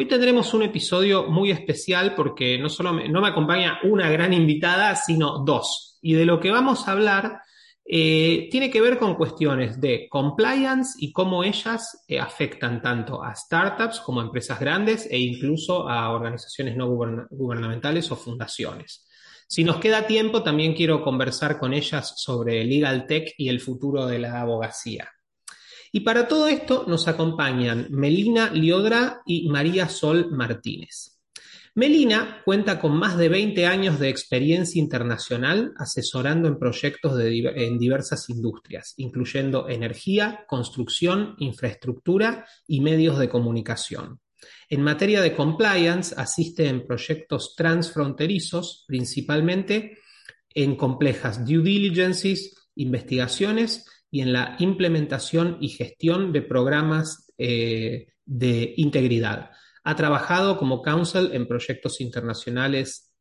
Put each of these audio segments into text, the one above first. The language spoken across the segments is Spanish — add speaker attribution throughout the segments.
Speaker 1: Hoy tendremos un episodio muy especial porque no solo me, no me acompaña una gran invitada, sino dos. Y de lo que vamos a hablar eh, tiene que ver con cuestiones de compliance y cómo ellas eh, afectan tanto a startups como a empresas grandes e incluso a organizaciones no gubernamentales o fundaciones. Si nos queda tiempo, también quiero conversar con ellas sobre legal tech y el futuro de la abogacía. Y para todo esto nos acompañan Melina Liodra y María Sol Martínez. Melina cuenta con más de 20 años de experiencia internacional asesorando en proyectos en diversas industrias, incluyendo energía, construcción, infraestructura y medios de comunicación. En materia de compliance, asiste en proyectos transfronterizos, principalmente en complejas due diligences, investigaciones y en la implementación y gestión de programas eh, de integridad. Ha trabajado como counsel en proyectos internacionales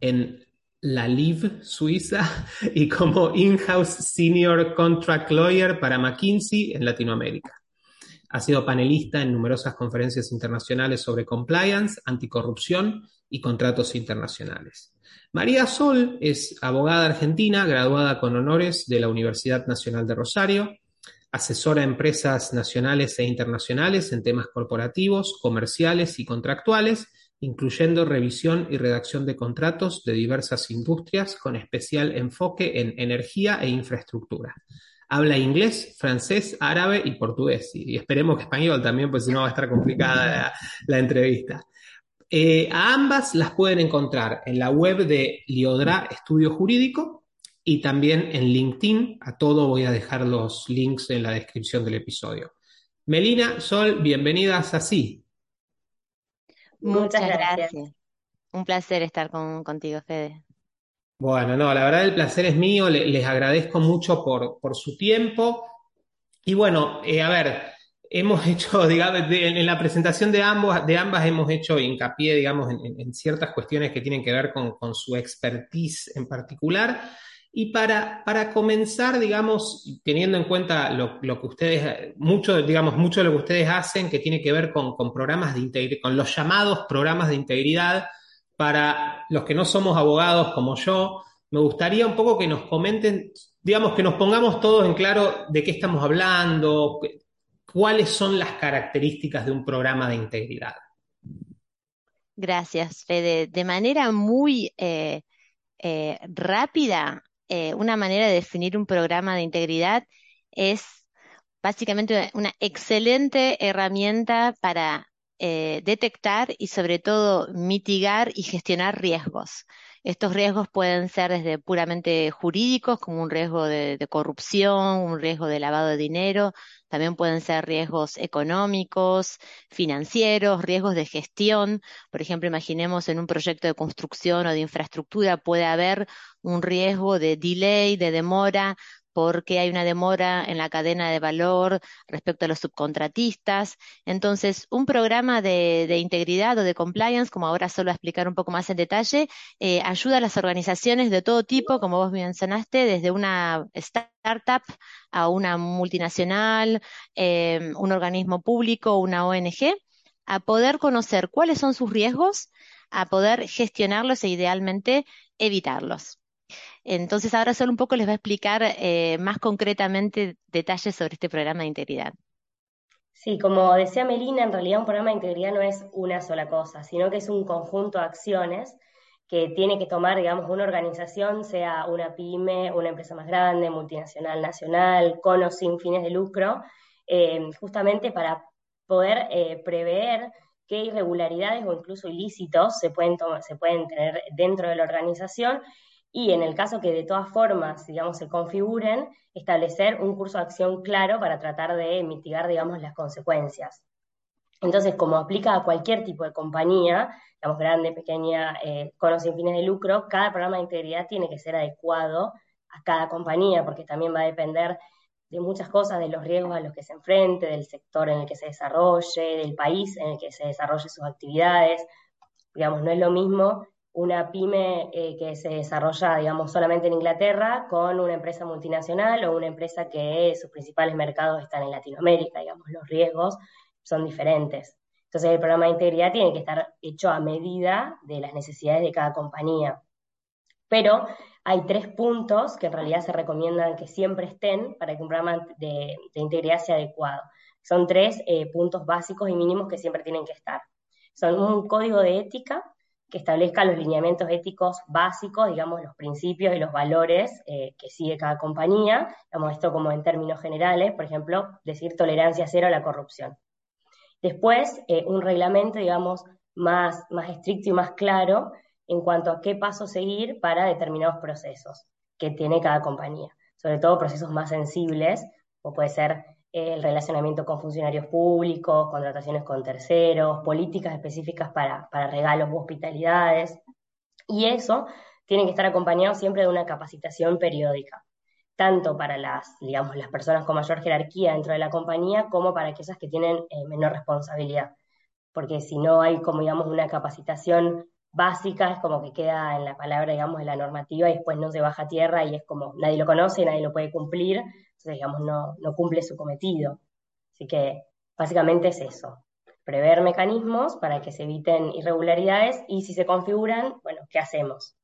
Speaker 1: en la LIV, Suiza, y como in-house senior contract lawyer para McKinsey en Latinoamérica. Ha sido panelista en numerosas conferencias internacionales sobre compliance, anticorrupción y contratos internacionales. María Sol es abogada argentina, graduada con honores de la Universidad Nacional de Rosario, asesora a empresas nacionales e internacionales en temas corporativos, comerciales y contractuales, incluyendo revisión y redacción de contratos de diversas industrias con especial enfoque en energía e infraestructura. Habla inglés, francés, árabe y portugués. Y esperemos que español también, pues si no va a estar complicada la entrevista. Eh, a ambas las pueden encontrar en la web de Liodra Estudio Jurídico y también en LinkedIn. A todo voy a dejar los links en la descripción del episodio. Melina, Sol, bienvenidas así.
Speaker 2: Muchas gracias. Un placer estar contigo, Fede.
Speaker 1: Bueno, no, la verdad el placer es mío, les agradezco mucho por, por su tiempo. Y bueno, eh, a ver, hemos hecho, digamos, en la presentación de, ambos, de ambas hemos hecho hincapié, digamos, en, ciertas cuestiones que tienen que ver con, su expertise en particular. Y para, para comenzar, digamos, teniendo en cuenta lo, que ustedes, mucho, digamos, mucho de lo que ustedes hacen que tiene que ver con, programas de integridad, con los llamados programas de integridad, para los que no somos abogados como yo, me gustaría un poco que nos comenten, digamos, que nos pongamos todos en claro de qué estamos hablando, ¿Cuáles son las características de un programa de integridad?
Speaker 2: Gracias, Fede. De manera muy eh, eh, rápida, eh, una manera de definir un programa de integridad es básicamente una excelente herramienta para detectar y sobre todo mitigar y gestionar riesgos. Estos riesgos pueden ser desde puramente jurídicos, como un riesgo de, corrupción, un riesgo de lavado de dinero, también pueden ser riesgos económicos, financieros, riesgos de gestión. Por ejemplo, imaginemos en un proyecto de construcción o de infraestructura puede haber un riesgo de delay, de demora porque hay una demora en la cadena de valor respecto a los subcontratistas. Entonces, un programa de, integridad o de compliance, como ahora solo a explicar un poco más en detalle, eh, ayuda a las organizaciones de todo tipo, como vos mencionaste, desde una startup a una multinacional, eh, un organismo público, una ONG, a poder conocer cuáles son sus riesgos, a poder gestionarlos e idealmente evitarlos. Entonces ahora solo un poco les voy a explicar eh, más concretamente detalles sobre este programa de integridad.
Speaker 3: Sí, como decía Melina, en realidad un programa de integridad no es una sola cosa, sino que es un conjunto de acciones que tiene que tomar, digamos, una organización, sea una pyme, una empresa más grande, multinacional, nacional, con o sin fines de lucro, eh, justamente para poder eh, prever qué irregularidades o incluso ilícitos se pueden, se pueden tener dentro de la organización y en el caso que de todas formas, digamos, se configuren, establecer un curso de acción claro para tratar de mitigar, digamos, las consecuencias. Entonces, como aplica a cualquier tipo de compañía, digamos grande, pequeña, eh, con sin fines de lucro, cada programa de integridad tiene que ser adecuado a cada compañía, porque también va a depender de muchas cosas, de los riesgos a los que se enfrente, del sector en el que se desarrolle, del país en el que se desarrolle sus actividades. Digamos, no es lo mismo una pyme eh, que se desarrolla, digamos, solamente en Inglaterra con una empresa multinacional o una empresa que sus principales mercados están en Latinoamérica, digamos, los riesgos son diferentes. Entonces el programa de integridad tiene que estar hecho a medida de las necesidades de cada compañía. Pero hay tres puntos que en realidad se recomiendan que siempre estén para que un programa de, integridad sea adecuado. Son tres eh, puntos básicos y mínimos que siempre tienen que estar. Son un código de ética que establezca los lineamientos éticos básicos, digamos, los principios y los valores eh, que sigue cada compañía. Digamos, esto como en términos generales, por ejemplo, decir tolerancia cero a la corrupción. Después, eh, un reglamento, digamos, más, más estricto y más claro en cuanto a qué paso seguir para determinados procesos que tiene cada compañía, sobre todo procesos más sensibles, como puede ser el relacionamiento con funcionarios públicos, contrataciones con terceros, políticas específicas para, para regalos u hospitalidades. Y eso tiene que estar acompañado siempre de una capacitación periódica, tanto para las, digamos, las personas con mayor jerarquía dentro de la compañía como para aquellas que tienen eh, menor responsabilidad. Porque si no hay, como digamos, una capacitación básica, es como que queda en la palabra, digamos, de la normativa y después no se baja a tierra y es como nadie lo conoce, nadie lo puede cumplir, entonces, digamos, no, no cumple su cometido. Así que básicamente es eso, prever mecanismos para que se eviten irregularidades y si se configuran, bueno, ¿qué hacemos?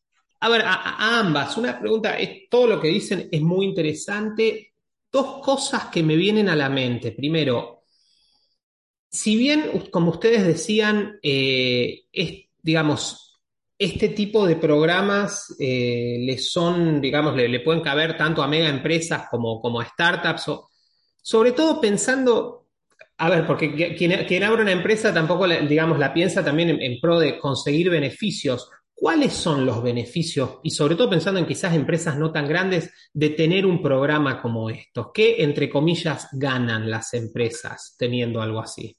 Speaker 1: A ver, a, ambas, una pregunta, es, todo lo que dicen es muy interesante. Dos cosas que me vienen a la mente. Primero, si bien, como ustedes decían, eh, digamos, este tipo de programas eh, le son, digamos, le, pueden caber tanto a mega empresas como, como a startups, o, sobre todo pensando, a ver, porque quien, abre una empresa tampoco, digamos, la piensa también en pro de conseguir beneficios. ¿Cuáles son los beneficios, y sobre todo pensando en quizás empresas no tan grandes, de tener un programa como estos? ¿Qué, entre comillas, ganan las empresas teniendo algo así?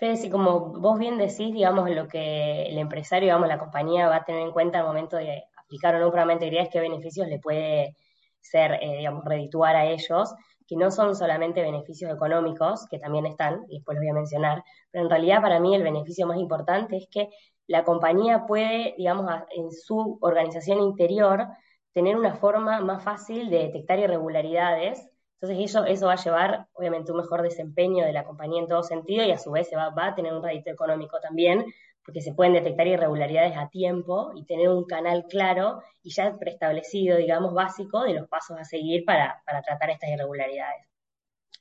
Speaker 3: Fede, si como vos bien decís, digamos, lo que el empresario, digamos, la compañía va a tener en cuenta al momento de aplicar o no un programa integridad es qué beneficios le puede ser, eh, digamos, redituar a ellos que no son solamente beneficios económicos, que también están, y después los voy a mencionar, pero en realidad para mí el beneficio más importante es que la compañía puede, digamos, en su organización interior, tener una forma más fácil de detectar irregularidades. Entonces eso, eso va a llevar, obviamente, un mejor desempeño de la compañía en todo sentido y a su vez se va, va a tener un rédito económico también, porque se pueden detectar irregularidades a tiempo y tener un canal claro y ya preestablecido, digamos, básico de los pasos a seguir para, tratar estas irregularidades.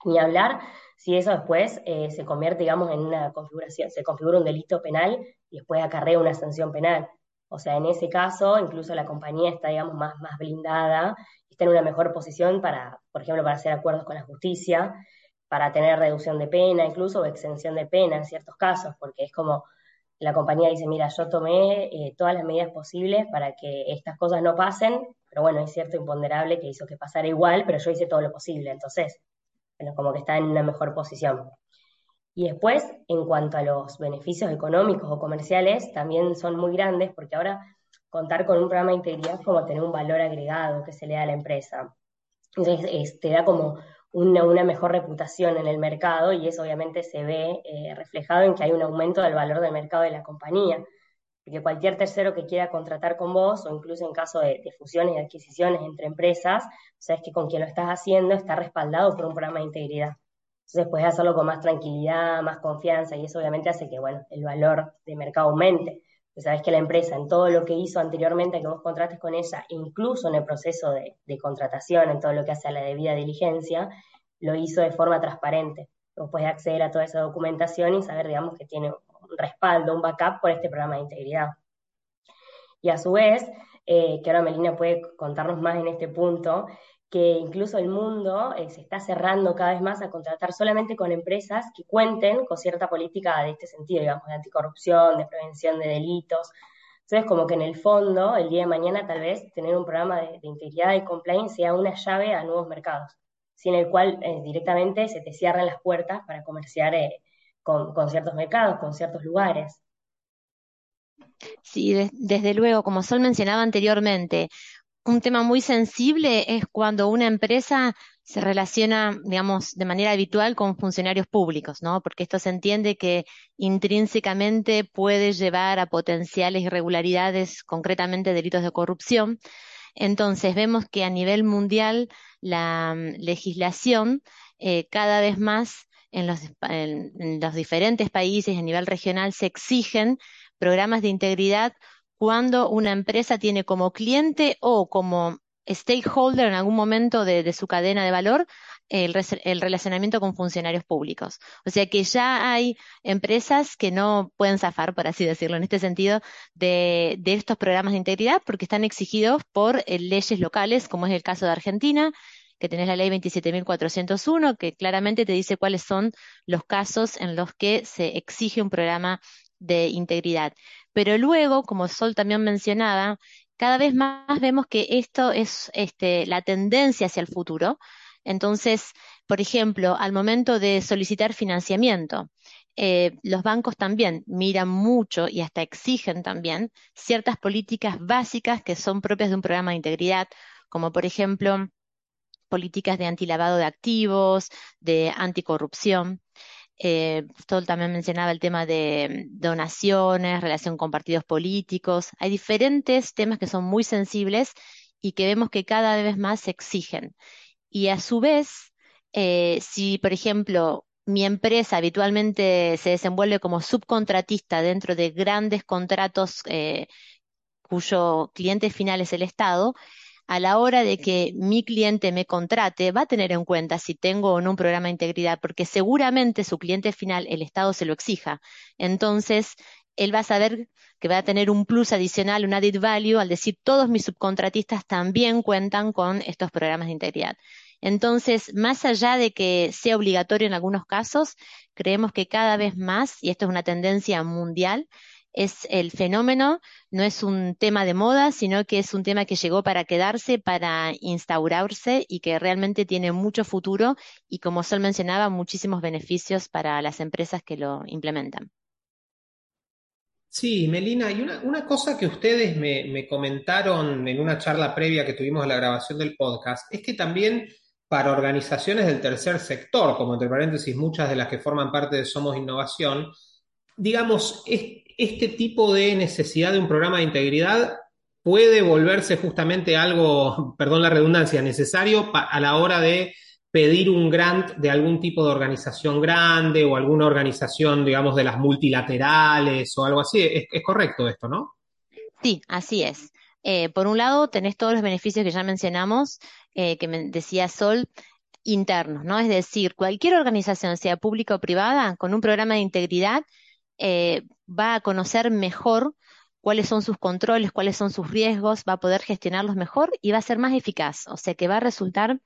Speaker 3: Ni hablar si eso después eh, se convierte, digamos, en una configuración, se configura un delito penal y después acarrea una sanción penal. O sea, en ese caso, incluso la compañía está, digamos, más, más blindada, está en una mejor posición para, por ejemplo, para hacer acuerdos con la justicia, para tener reducción de pena, incluso o exención de pena en ciertos casos, porque es como la compañía dice, mira, yo tomé eh, todas las medidas posibles para que estas cosas no pasen, pero bueno, hay cierto imponderable que hizo que pasara igual, pero yo hice todo lo posible, entonces, bueno, como que está en una mejor posición. Y después, en cuanto a los beneficios económicos o comerciales, también son muy grandes, porque ahora contar con un programa de integridad es como tener un valor agregado que se le da a la empresa. Entonces, te da como una, mejor reputación en el mercado y eso obviamente se ve eh, reflejado en que hay un aumento del valor del mercado de la compañía. Porque cualquier tercero que quiera contratar con vos, o incluso en caso de, fusiones y adquisiciones entre empresas, sabes que con quien lo estás haciendo está respaldado por un programa de integridad. Entonces puedes hacerlo con más tranquilidad, más confianza, y eso obviamente hace que bueno, el valor de mercado aumente. Pues sabes que la empresa, en todo lo que hizo anteriormente que vos contrates con ella, incluso en el proceso de, contratación, en todo lo que hace a la debida diligencia, lo hizo de forma transparente. Vos podés acceder a toda esa documentación y saber, digamos, que tiene un respaldo, un backup por este programa de integridad. Y a su vez, eh, que ahora Melina puede contarnos más en este punto, que incluso el mundo eh, se está cerrando cada vez más a contratar solamente con empresas que cuenten con cierta política de este sentido, digamos, de anticorrupción, de prevención de delitos. Entonces, como que en el fondo, el día de mañana, tal vez tener un programa de, integridad y compliance sea una llave a nuevos mercados. sin el cual eh, directamente se te cierran las puertas para comerciar eh, con, ciertos mercados, con ciertos lugares.
Speaker 2: Sí, desde luego, como Sol mencionaba anteriormente, un tema muy sensible es cuando una empresa se relaciona, digamos, de manera habitual con funcionarios públicos, ¿no? Porque esto se entiende que intrínsecamente puede llevar a potenciales irregularidades, concretamente delitos de corrupción. Entonces, vemos que a nivel mundial la mm, legislación eh, cada vez más en los, en los diferentes países a nivel regional se exigen programas de integridad cuando una empresa tiene como cliente o como stakeholder en algún momento de, su cadena de valor el, relacionamiento con funcionarios públicos. O sea que ya hay empresas que no pueden zafar, por así decirlo, en este sentido, de, estos programas de integridad porque están exigidos por eh, leyes locales, como es el caso de Argentina, que tenés la ley 27.401, que claramente te dice cuáles son los casos en los que se exige un programa de integridad. Pero luego, como Sol también mencionaba, cada vez más vemos que esto es este, la tendencia hacia el futuro. Entonces, por ejemplo, al momento de solicitar financiamiento, eh, los bancos también miran mucho y hasta exigen también ciertas políticas básicas que son propias de un programa de integridad, como por ejemplo políticas de antilavado de activos, de anticorrupción. Eh, también mencionaba el tema de donaciones, relación con partidos políticos. Hay diferentes temas que son muy sensibles y que vemos que cada vez más se exigen. Y a su vez, eh, si, por ejemplo, mi empresa habitualmente se desenvuelve como subcontratista dentro de grandes contratos eh, cuyo cliente final es el Estado, a la hora de que mi cliente me contrate, va a tener en cuenta si tengo o no un programa de integridad, porque seguramente su cliente final, el Estado, se lo exija. Entonces, él va a saber que va a tener un plus adicional, un added value, al decir todos mis subcontratistas también cuentan con estos programas de integridad. Entonces, más allá de que sea obligatorio en algunos casos, creemos que cada vez más, y esto es una tendencia mundial, es el fenómeno, no es un tema de moda, sino que es un tema que llegó para quedarse, para instaurarse y que realmente tiene mucho futuro y, como Sol mencionaba, muchísimos beneficios para las empresas que lo implementan.
Speaker 1: Sí, Melina, y una, cosa que ustedes me, me, comentaron en una charla previa que tuvimos a la grabación del podcast es que también para organizaciones del tercer sector, como entre paréntesis muchas de las que forman parte de Somos Innovación, digamos, este tipo de necesidad de un programa de integridad puede volverse justamente algo, perdón la redundancia, necesario a la hora de pedir un grant de algún tipo de organización grande o alguna organización, digamos, de las multilaterales o algo así. Es, correcto esto, ¿no?
Speaker 2: Sí, así es. Eh, por un lado, tenés todos los beneficios que ya mencionamos, eh, que decía Sol, internos, ¿no? Es decir, cualquier organización, sea pública o privada, con un programa de integridad, eh, va a conocer mejor cuáles son sus controles, cuáles son sus riesgos, va a poder gestionarlos mejor y va a ser más eficaz. O sea que va a resultar,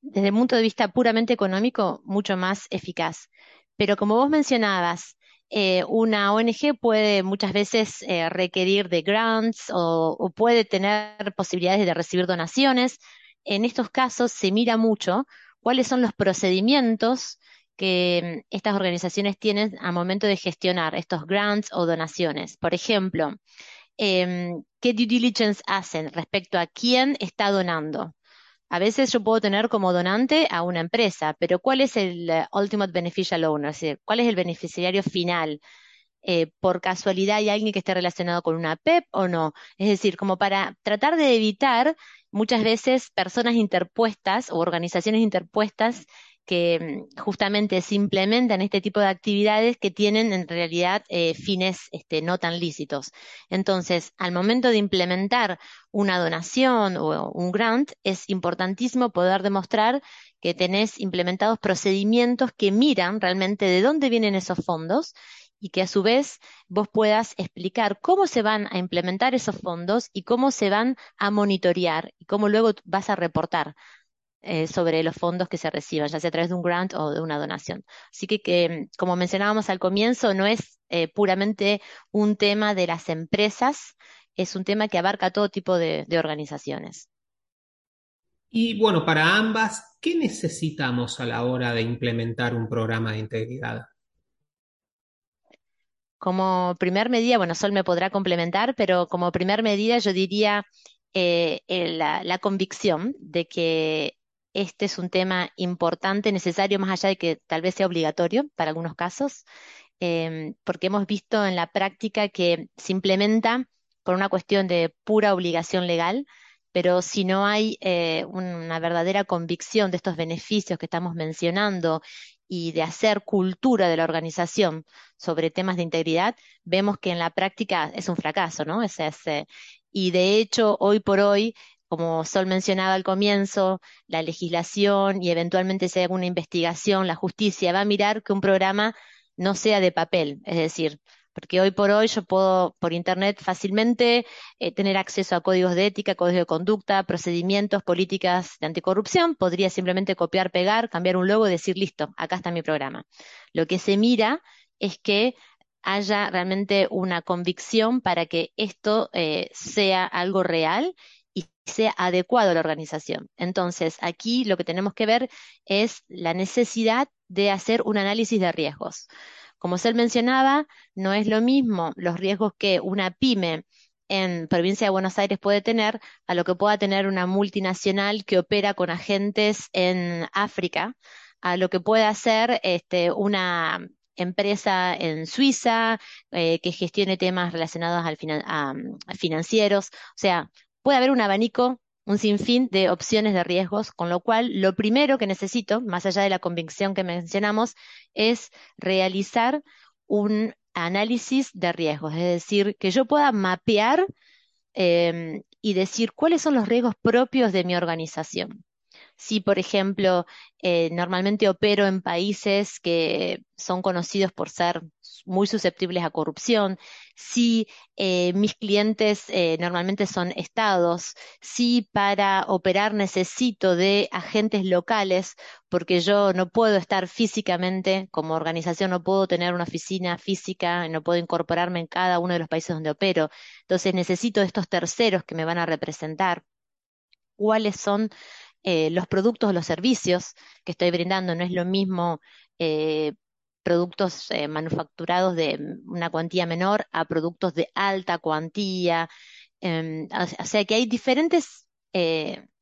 Speaker 2: desde el punto de vista puramente económico, mucho más eficaz. Pero como vos mencionabas, eh, una ONG puede muchas veces eh, requerir de grants o, puede tener posibilidades de recibir donaciones. En estos casos se mira mucho cuáles son los procedimientos que mm, estas organizaciones tienen a momento de gestionar estos grants o donaciones. Por ejemplo, em, ¿qué due diligence hacen respecto a quién está donando? A veces yo puedo tener como donante a una empresa, pero ¿cuál es el eh, ultimate beneficial owner? Es decir, ¿cuál es el beneficiario final? Eh, ¿Por casualidad hay alguien que esté relacionado con una PEP o no? Es decir, como para tratar de evitar muchas veces personas interpuestas o organizaciones interpuestas que mm, justamente se implementan este tipo de actividades que tienen en realidad eh, fines este, no tan lícitos. Entonces, al momento de implementar una donación o un grant, es importantísimo poder demostrar que tenés implementados procedimientos que miran realmente de dónde vienen esos fondos y que a su vez vos puedas explicar cómo se van a implementar esos fondos y cómo se van a monitorear y cómo luego vas a reportar eh, sobre los fondos que se reciban, ya sea a través de un grant o de una donación. Así que, como mencionábamos al comienzo, no es eh, puramente un tema de las empresas, es un tema que abarca todo tipo de, organizaciones.
Speaker 1: Y bueno, para ambas, ¿qué necesitamos a la hora de implementar un programa de integridad?
Speaker 2: Como primer medida, bueno, Sol me podrá complementar, pero como primer medida yo diría eh, la, la convicción de que este es un tema importante, necesario, más allá de que tal vez sea obligatorio para algunos casos, em, porque hemos visto en la práctica que se implementa por una cuestión de pura obligación legal, pero si no hay eh, una verdadera convicción de estos beneficios que estamos mencionando y de hacer cultura de la organización sobre temas de integridad, vemos que en la práctica es un fracaso, ¿no? Y de hecho, hoy por hoy, como Sol mencionaba al comienzo, la legislación y eventualmente si hay alguna investigación, la justicia va a mirar que un programa no sea de papel, es decir, porque hoy por hoy yo puedo por Internet fácilmente eh, tener acceso a códigos de ética, códigos de conducta, procedimientos, políticas de anticorrupción, podría simplemente copiar, pegar, cambiar un logo y decir, listo, acá está mi programa. Lo que se mira es que haya realmente una convicción para que esto eh, sea algo real y sea adecuado a la organización. Entonces, aquí lo que tenemos que ver es la necesidad de hacer un análisis de riesgos. Como se mencionaba, no es lo mismo los riesgos que una pyme en provincia de Buenos Aires puede tener a lo que pueda tener una multinacional que opera con agentes en África, a lo que puede hacer este, una empresa en Suiza eh, que gestione temas relacionados al a, financieros. O sea, puede haber un abanico, un sinfín de opciones de riesgos, con lo cual lo primero que necesito, más allá de la convicción que mencionamos, es realizar un análisis de riesgos, es decir, que yo pueda mapear em, y decir cuáles son los riesgos propios de mi organización. Si, por ejemplo, eh, normalmente opero en países que son conocidos por ser muy susceptibles a corrupción, si eh, mis clientes eh, normalmente son estados, si para operar necesito de agentes locales, porque yo no puedo estar físicamente como organización, no puedo tener una oficina física, no puedo incorporarme en cada uno de los países donde opero. Entonces necesito estos terceros que me van a representar. ¿Cuáles son eh, los productos o los servicios que estoy brindando. No es lo mismo eh, productos eh, manufacturados de una cuantía menor a productos de alta cuantía. Em, o sea que hay diferentes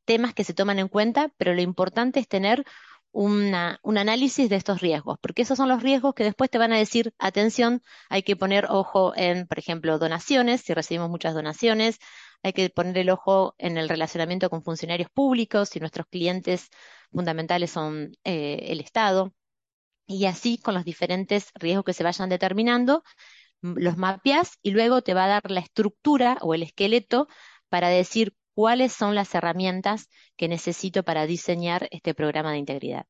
Speaker 2: temas que se toman en cuenta, pero lo importante es tener un análisis de estos riesgos, porque esos son los riesgos que después te van a decir, atención, hay que poner ojo en, por ejemplo, donaciones, si recibimos muchas donaciones, hay que poner el ojo en el relacionamiento con funcionarios públicos, si nuestros clientes fundamentales son eh, el Estado, y así con los diferentes riesgos que se vayan determinando, los mapeas y luego te va a dar la estructura o el esqueleto para decir cuáles son las herramientas que necesito para diseñar este programa de integridad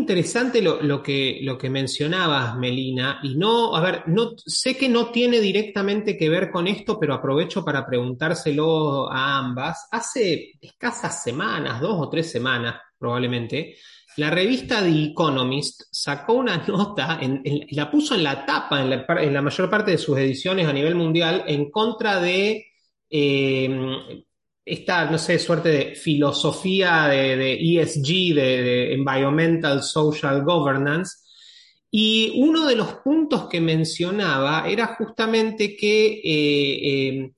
Speaker 1: interesante lo, que, mencionabas, Melina, y no, a ver, no, sé que no tiene directamente que ver con esto, pero aprovecho para preguntárselo a ambas. Hace escasas semanas, dos o tres semanas probablemente, la revista The Economist sacó una nota, y la puso en la tapa, en la, mayor parte de sus ediciones a nivel mundial, en contra de eh, esta, no sé, suerte de filosofía de, ESG, de, Environmental Social Governance. Y uno de los puntos que mencionaba era justamente que, eh, eh,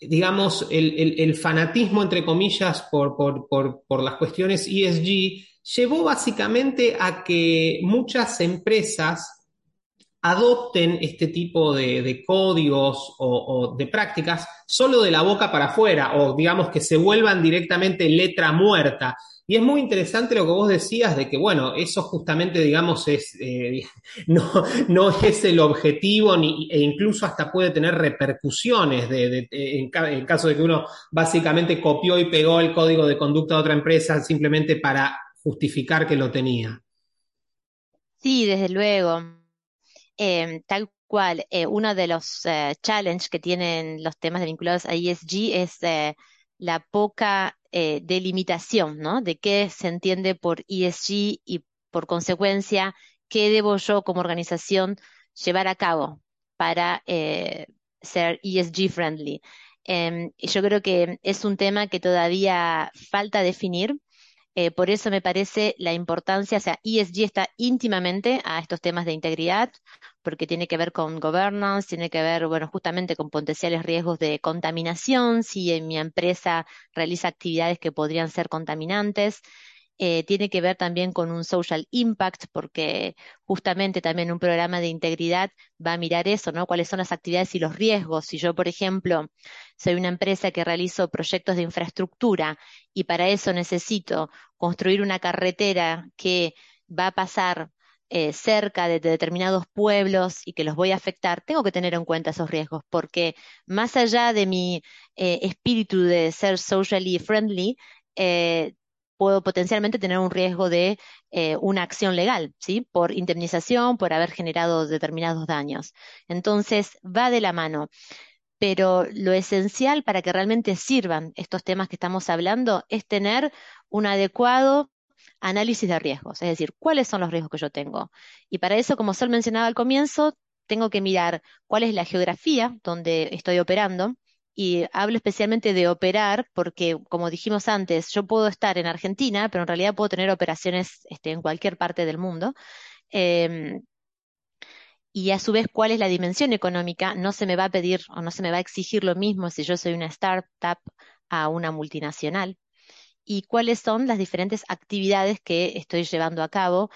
Speaker 1: digamos, el, fanatismo, entre comillas, por, por las cuestiones ESG llevó básicamente a que muchas empresas adopten este tipo de, códigos o, de prácticas solo de la boca para afuera o digamos que se vuelvan directamente letra muerta. Y es muy interesante lo que vos decías de que, bueno, eso justamente, digamos, es, eh, no, no, es el objetivo ni, e incluso hasta puede tener repercusiones de, en, en, caso de que uno básicamente copió y pegó el código de conducta de otra empresa simplemente para justificar que lo tenía.
Speaker 2: Sí, desde luego. Em, tal cual, eh, uno de los eh, challenges que tienen los temas vinculados a ESG es eh, la poca delimitación, ¿no? De qué se entiende por ESG y por consecuencia, qué debo yo como organización llevar a cabo para ser ESG friendly. Em, yo creo que es un tema que todavía falta definir. Eh, por eso me parece la importancia, o sea, ESG está íntimamente a estos temas de integridad, porque tiene que ver con governance, tiene que ver, bueno, justamente con potenciales riesgos de contaminación, si en mi empresa realiza actividades que podrían ser contaminantes. Eh, tiene que ver también con un social impact, porque justamente también un programa de integridad va a mirar eso, ¿no? Cuáles son las actividades y los riesgos. Si yo, por ejemplo, soy una empresa que realizo proyectos de infraestructura y para eso necesito construir una carretera que va a pasar eh, cerca de, determinados pueblos y que los voy a afectar, tengo que tener en cuenta esos riesgos, porque más allá de mi eh, espíritu de ser socially friendly, puedo potencialmente tener un riesgo de eh, una acción legal, ¿sí? Por indemnización, por haber generado determinados daños. Entonces, va de la mano. Pero lo esencial para que realmente sirvan estos temas que estamos hablando es tener un adecuado análisis de riesgos, es decir, cuáles son los riesgos que yo tengo. Y para eso, como Sol mencionaba al comienzo, tengo que mirar cuál es la geografía donde estoy operando, y hablo especialmente de operar porque, como dijimos antes, yo puedo estar en Argentina, pero en realidad puedo tener operaciones este, en cualquier parte del mundo. Em, y a su vez, ¿cuál es la dimensión económica? No se me va a pedir o no se me va a exigir lo mismo si yo soy una startup a una multinacional. Y cuáles son las diferentes actividades que estoy llevando a cabo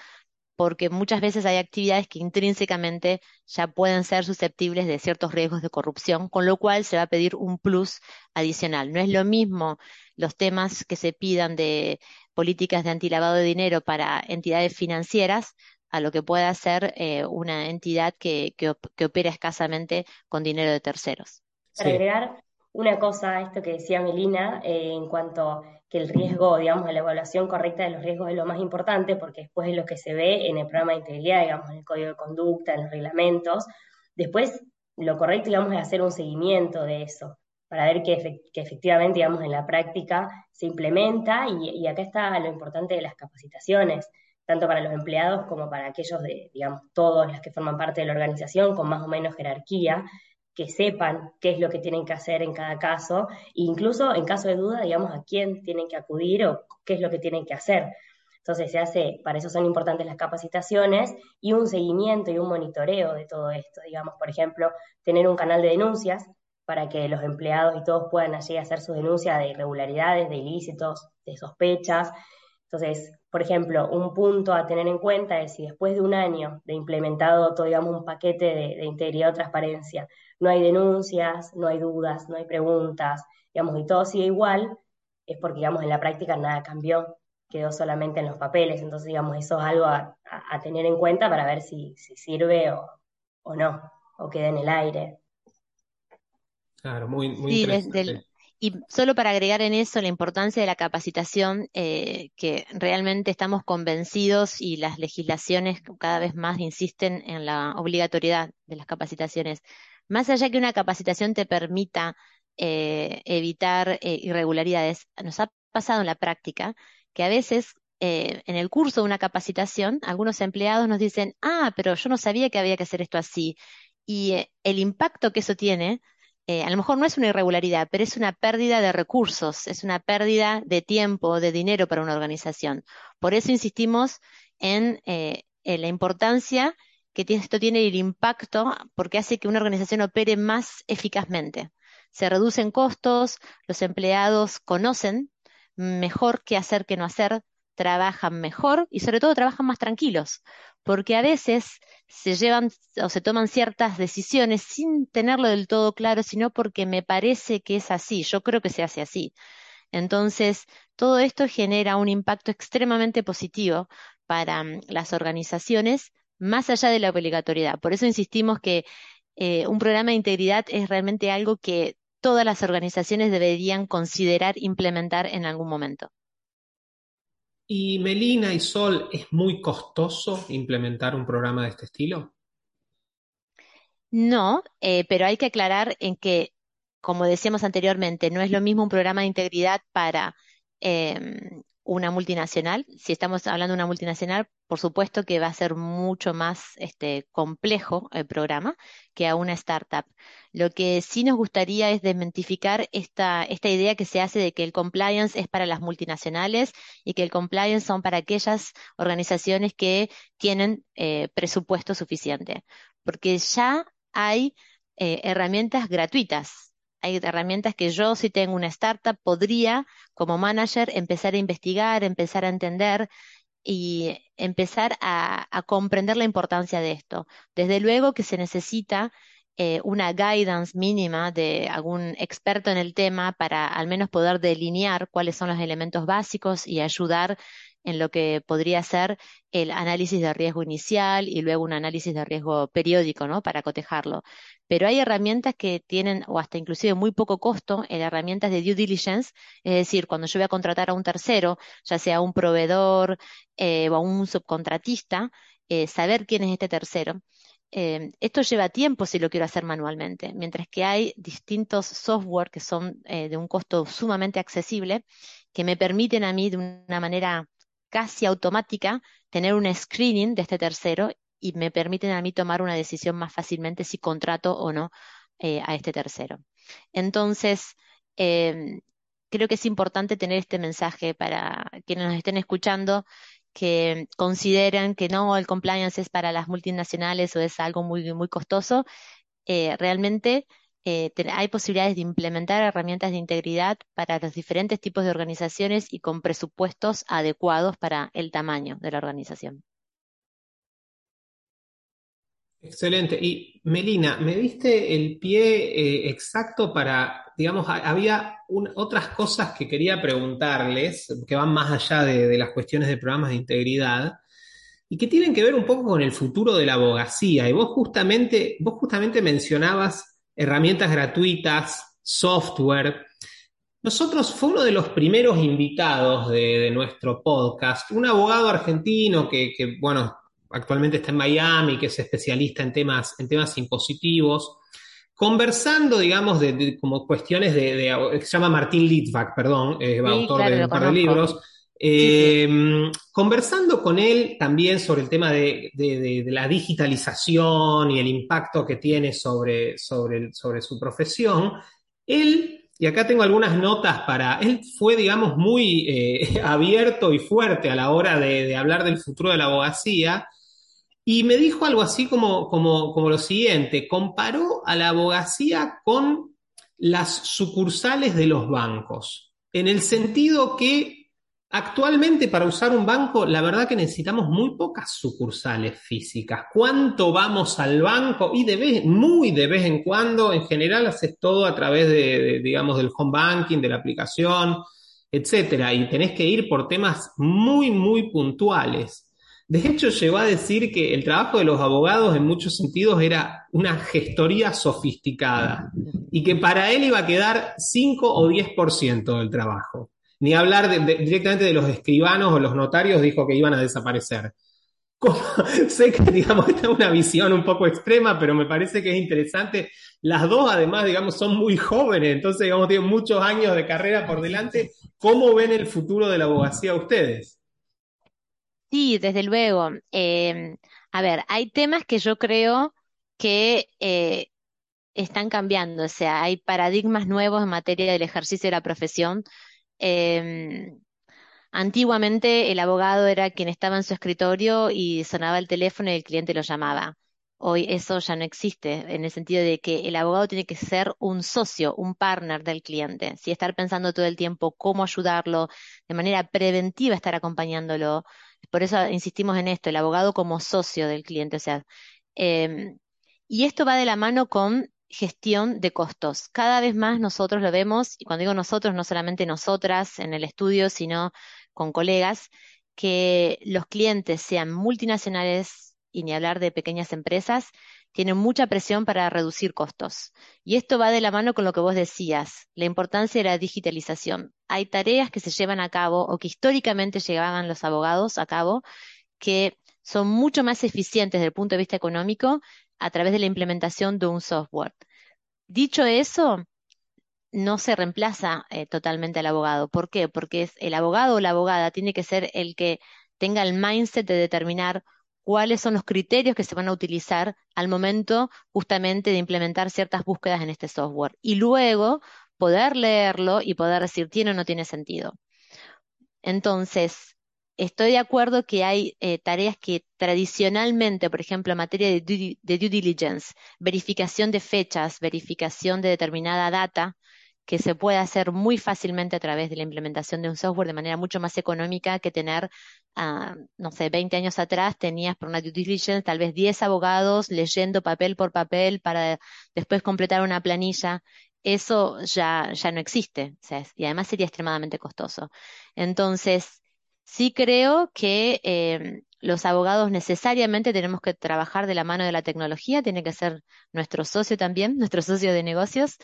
Speaker 2: porque muchas veces hay actividades que intrínsecamente ya pueden ser susceptibles de ciertos riesgos de corrupción, con lo cual se va a pedir un plus adicional. No es lo mismo los temas que se pidan de políticas de antilavado de dinero para entidades financieras a lo que pueda ser eh, una entidad que, opera escasamente con dinero de terceros.
Speaker 3: Para agregar una cosa a esto que decía Melina, eh, en cuanto que el riesgo, digamos, la evaluación correcta de los riesgos es lo más importante, porque después es lo que se ve en el programa de integridad, digamos, en el código de conducta, en los reglamentos. Después, lo correcto, digamos, es hacer un seguimiento de eso, para ver que, efectivamente, digamos, en la práctica se implementa, y, acá está lo importante de las capacitaciones, tanto para los empleados como para aquellos de, digamos, todos los que forman parte de la organización, con más o menos jerarquía, que sepan qué es lo que tienen que hacer en cada caso, e incluso en caso de duda, digamos, a quién tienen que acudir o qué es lo que tienen que hacer. Entonces se hace, para eso son importantes las capacitaciones y un seguimiento y un monitoreo de todo esto. Digamos, por ejemplo, tener un canal de denuncias para que los empleados y todos puedan allí hacer su denuncia de irregularidades, de ilícitos, de sospechas. Entonces, por ejemplo, un punto a tener en cuenta es si después de un año de implementado todo, digamos, un paquete de, de integridad o transparencia, no hay denuncias, no hay dudas, no hay preguntas, digamos, y todo sigue igual, es porque, digamos, en la práctica nada cambió, quedó solamente en los papeles. Entonces, digamos, eso es algo a, tener en cuenta para ver si, sirve o, no, o queda en el aire.
Speaker 1: Claro, muy, muy interesante.
Speaker 2: Y solo para agregar en eso la importancia de la capacitación, eh, que realmente estamos convencidos y las legislaciones cada vez más insisten en la obligatoriedad de las capacitaciones más allá que una capacitación te permita eh, evitar eh, irregularidades, nos ha pasado en la práctica que a veces en el curso de una capacitación algunos empleados nos dicen, ah, pero yo no sabía que había que hacer esto así. Y el impacto que eso tiene, a lo mejor no es una irregularidad, pero es una pérdida de recursos, es una pérdida de tiempo, de dinero para una organización. Por eso insistimos en la importancia que esto tiene el impacto porque hace que una organización opere más eficazmente. Se reducen costos, los empleados conocen mejor qué hacer, qué no hacer, trabajan mejor y sobre todo trabajan más tranquilos, porque a veces se llevan o se toman ciertas decisiones sin tenerlo del todo claro, sino porque me parece que es así, yo creo que se hace así. Entonces, todo esto genera un impacto extremadamente positivo para mm, las organizaciones más allá de la obligatoriedad. Por eso insistimos que eh, un programa de integridad es realmente algo que todas las organizaciones deberían considerar implementar en algún momento.
Speaker 1: ¿Y Melina y Sol, es muy costoso implementar un programa de este estilo?
Speaker 2: No, eh, pero hay que aclarar en que, como decíamos anteriormente, no es lo mismo un programa de integridad para em, una multinacional. Si estamos hablando de una multinacional, por supuesto que va a ser mucho más este, complejo el programa que a una startup. Lo que sí nos gustaría es desmentificar esta, esta idea que se hace de que el compliance es para las multinacionales y que el compliance son para aquellas organizaciones que tienen eh, presupuesto suficiente. Porque ya hay eh, herramientas gratuitas hay herramientas que yo, si tengo una startup, podría, como manager, empezar a investigar, empezar a entender y empezar a, comprender la importancia de esto. Desde luego que se necesita eh, una guidance mínima de algún experto en el tema para al menos poder delinear cuáles son los elementos básicos y ayudar en lo que podría ser el análisis de riesgo inicial y luego un análisis de riesgo periódico, ¿no? Para cotejarlo. Pero hay herramientas que tienen, o hasta inclusive muy poco costo, en herramientas de due diligence, es decir, cuando yo voy a contratar a un tercero, ya sea un proveedor eh, o a un subcontratista, eh, saber quién es este tercero. Eh, esto lleva tiempo si lo quiero hacer manualmente, mientras que hay distintos software que son de un costo sumamente accesible que me permiten a mí de una manera casi automática tener un screening de este tercero y me permiten a mí tomar una decisión más fácilmente si contrato o no eh, a este tercero. Entonces, creo que es importante tener este mensaje para quienes nos estén escuchando que consideran que no, el compliance es para las multinacionales o es algo muy, muy costoso. Eh, realmente eh, hay posibilidades de implementar herramientas de integridad para los diferentes tipos de organizaciones y con presupuestos adecuados para el tamaño de la organización.
Speaker 1: Excelente. Y Melina, me diste el pie eh, exacto para, digamos, había otras cosas que quería preguntarles que van más allá de, las cuestiones de programas de integridad y que tienen que ver un poco con el futuro de la abogacía. Y vos justamente, vos justamente mencionabas herramientas gratuitas, software. Nosotros fue uno de los primeros invitados de, nuestro podcast, un abogado argentino que, bueno, actualmente está en Miami, que es especialista en temas, en temas impositivos, conversando, digamos, de, como cuestiones de, se llama Martín Litvak, perdón, es autor de un par de libros eh, conversando con él también sobre el tema de, la digitalización y el impacto que tiene sobre, sobre, sobre su profesión, él, y acá tengo algunas notas para, él fue, digamos, muy eh, abierto y fuerte a la hora de, hablar del futuro de la abogacía, y me dijo algo así como, como, como lo siguiente, comparó a la abogacía con las sucursales de los bancos, en el sentido que Actualmente para usar un banco, la verdad que necesitamos muy pocas sucursales físicas. ¿Cuánto vamos al banco? Y de vez, muy de vez en cuando, en general haces todo a través de, digamos, del home banking, de la aplicación, etcétera. Y tenés que ir por temas muy, muy puntuales. De hecho, llegó a decir que el trabajo de los abogados en muchos sentidos era una gestoría sofisticada y que para él iba a quedar 5 o 10% del trabajo ni hablar directamente de los escribanos o los notarios, dijo que iban a desaparecer. sé que, digamos, esta es una visión un poco extrema, pero me parece que es interesante. Las dos, además, digamos, son muy jóvenes, entonces, digamos, tienen muchos años de carrera por delante. ¿Cómo ven el futuro de la abogacía ustedes?
Speaker 2: Sí, desde luego. Em, a ver, hay temas que yo creo que eh, están cambiando, o sea, hay paradigmas nuevos en materia del ejercicio de la profesión Em, antiguamente el abogado era quien estaba en su escritorio y sonaba el teléfono y el cliente lo llamaba. Hoy eso ya no existe, en el sentido de que el abogado tiene que ser un socio, un partner del cliente. Si estar pensando todo el tiempo cómo ayudarlo, de manera preventiva estar acompañándolo. Por eso insistimos en esto, el abogado como socio del cliente. O sea, em, y esto va de la mano con gestión de costos. Cada vez más nosotros lo vemos, y cuando digo nosotros, no solamente nosotras en el estudio, sino con colegas, que los clientes sean multinacionales y ni hablar de pequeñas empresas, tienen mucha presión para reducir costos. Y esto va de la mano con lo que vos decías, la importancia de la digitalización. Hay tareas que se llevan a cabo o que históricamente llevaban los abogados a cabo que son mucho más eficientes desde el punto de vista económico a través de la implementación de un software. Dicho eso, no se reemplaza eh, totalmente al abogado. ¿Por qué? Porque es el abogado o la abogada tiene que ser el que tenga el mindset de determinar cuáles son los criterios que se van a utilizar al momento justamente de implementar ciertas búsquedas en este software. Y luego poder leerlo y poder decir tiene o no tiene sentido. Entonces, estoy de acuerdo que hay eh, tareas que tradicionalmente, por ejemplo, en materia de due, de due diligence, verificación de fechas, verificación de determinada data, que se puede hacer muy fácilmente a través de la implementación de un software de manera mucho más económica que tener, uh, no sé, 20 años atrás tenías por una due diligence tal vez 10 abogados leyendo papel por papel para después completar una planilla. Eso ya, ya no existe y además sería extremadamente costoso. Entonces, sí creo que eh, los abogados necesariamente tenemos que trabajar de la mano de la tecnología, tiene que ser nuestro socio también, nuestro socio de negocios,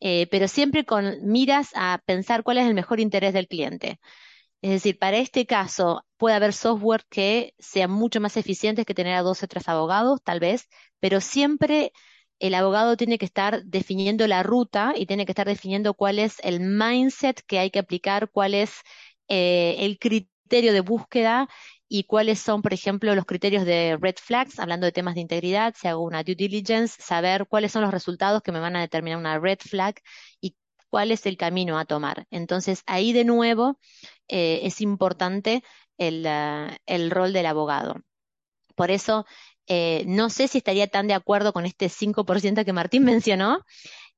Speaker 2: eh, pero siempre con miras a pensar cuál es el mejor interés del cliente. Es decir, para este caso puede haber software que sea mucho más eficiente que tener a dos o tres abogados, tal vez, pero siempre el abogado tiene que estar definiendo la ruta y tiene que estar definiendo cuál es el mindset que hay que aplicar, cuál es eh, el criterio de búsqueda y cuáles son, por ejemplo, los criterios de red flags, hablando de temas de integridad, si hago una due diligence, saber cuáles son los resultados que me van a determinar una red flag y cuál es el camino a tomar. Entonces, ahí de nuevo eh, es importante el, uh, el, rol del abogado. Por eso, eh, no sé si estaría tan de acuerdo con este 5% que Martín mencionó,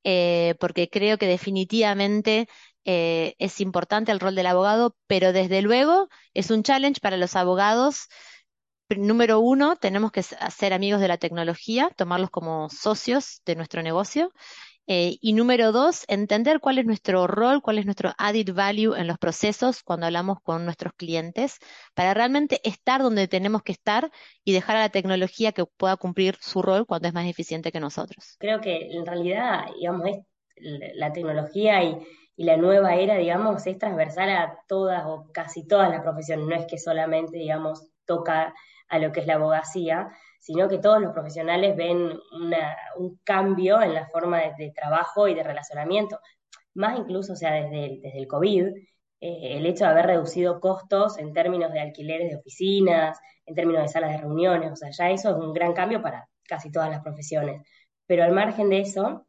Speaker 2: eh, porque creo que definitivamente eh, es importante el rol del abogado, pero desde luego es un challenge para los abogados. Número uno, tenemos que ser amigos de la tecnología, tomarlos como socios de nuestro negocio. Eh, y número dos, entender cuál es nuestro rol, cuál es nuestro added value en los procesos cuando hablamos con nuestros clientes, para realmente estar donde tenemos que estar y dejar a la tecnología que pueda cumplir su rol cuando es más eficiente que nosotros.
Speaker 3: Creo que en realidad, digamos, la tecnología y, la nueva era, digamos, es transversal a todas o casi todas las profesiones, no es que solamente, digamos, toca a lo que es la abogacía, sino que todos los profesionales ven un cambio en la forma de, trabajo y de relacionamiento. Más incluso, o sea, desde el, el COVID, eh, el hecho de haber reducido costos en términos de alquileres de oficinas, en términos de salas de reuniones, o sea, ya eso es un gran cambio para casi todas las profesiones. Pero al margen de eso,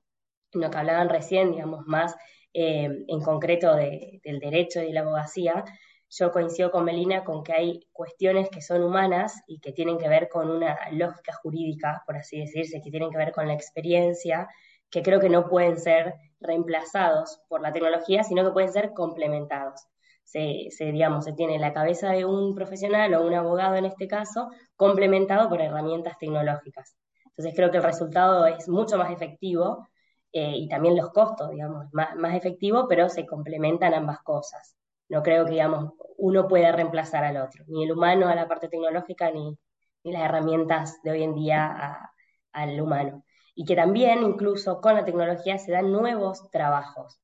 Speaker 3: lo que hablaban recién, digamos, más eh, en concreto de, del derecho y de la abogacía, yo coincido con Melina con que hay cuestiones que son humanas y que tienen que ver con una lógica jurídica, por así decirse, que tienen que ver con la experiencia, que creo que no pueden ser reemplazados por la tecnología, sino que pueden ser complementados. Se, se, digamos, se tiene la cabeza de un profesional o un abogado en este caso complementado por herramientas tecnológicas. Entonces creo que el resultado es mucho más efectivo eh, y también los costos, digamos, más, más efectivo, pero se complementan ambas cosas. No creo que, digamos, uno pueda reemplazar al otro, ni el humano a la parte tecnológica, ni, ni las herramientas de hoy en día al humano. Y que también, incluso con la tecnología, se dan nuevos trabajos.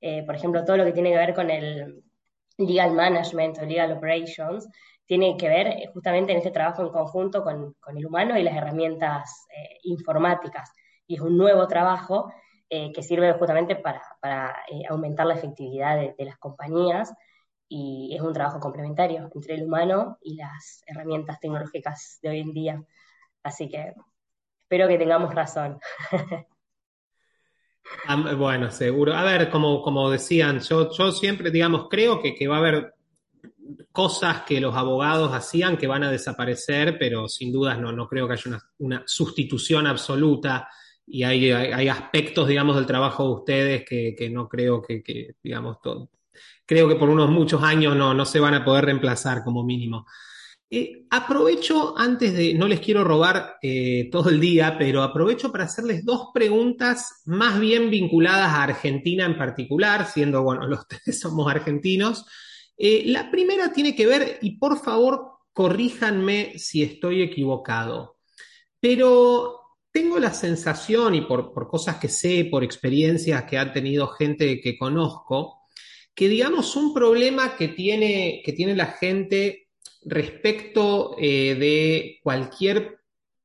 Speaker 3: Eh, por ejemplo, todo lo que tiene que ver con el legal management o legal operations, tiene que ver eh, justamente en este trabajo en conjunto con, con el humano y las herramientas eh, informáticas y es un nuevo trabajo eh, que sirve justamente para, para eh, aumentar la efectividad de, de, las compañías y es un trabajo complementario entre el humano y las herramientas tecnológicas de hoy en día. Así que espero que tengamos razón.
Speaker 1: Bueno, seguro. A ver, como, como decían, yo, yo siempre, digamos, creo que, que va a haber cosas que los abogados hacían que van a desaparecer, pero sin dudas no, no creo que haya una, una sustitución absoluta y hay, hay, aspectos, digamos, del trabajo de ustedes que, que no creo que, que, digamos, todo, creo que por unos muchos años no, no se van a poder reemplazar como mínimo. Eh, aprovecho, antes de, no les quiero robar eh, todo el día, pero aprovecho para hacerles dos preguntas más bien vinculadas a Argentina en particular, siendo, bueno, los tres somos argentinos. Eh, la primera tiene que ver, y por favor, corríjanme si estoy equivocado, pero tengo la sensación, y por, cosas que sé, por experiencias que ha tenido gente que conozco, que digamos un problema que tiene, que tiene la gente respecto eh, de cualquier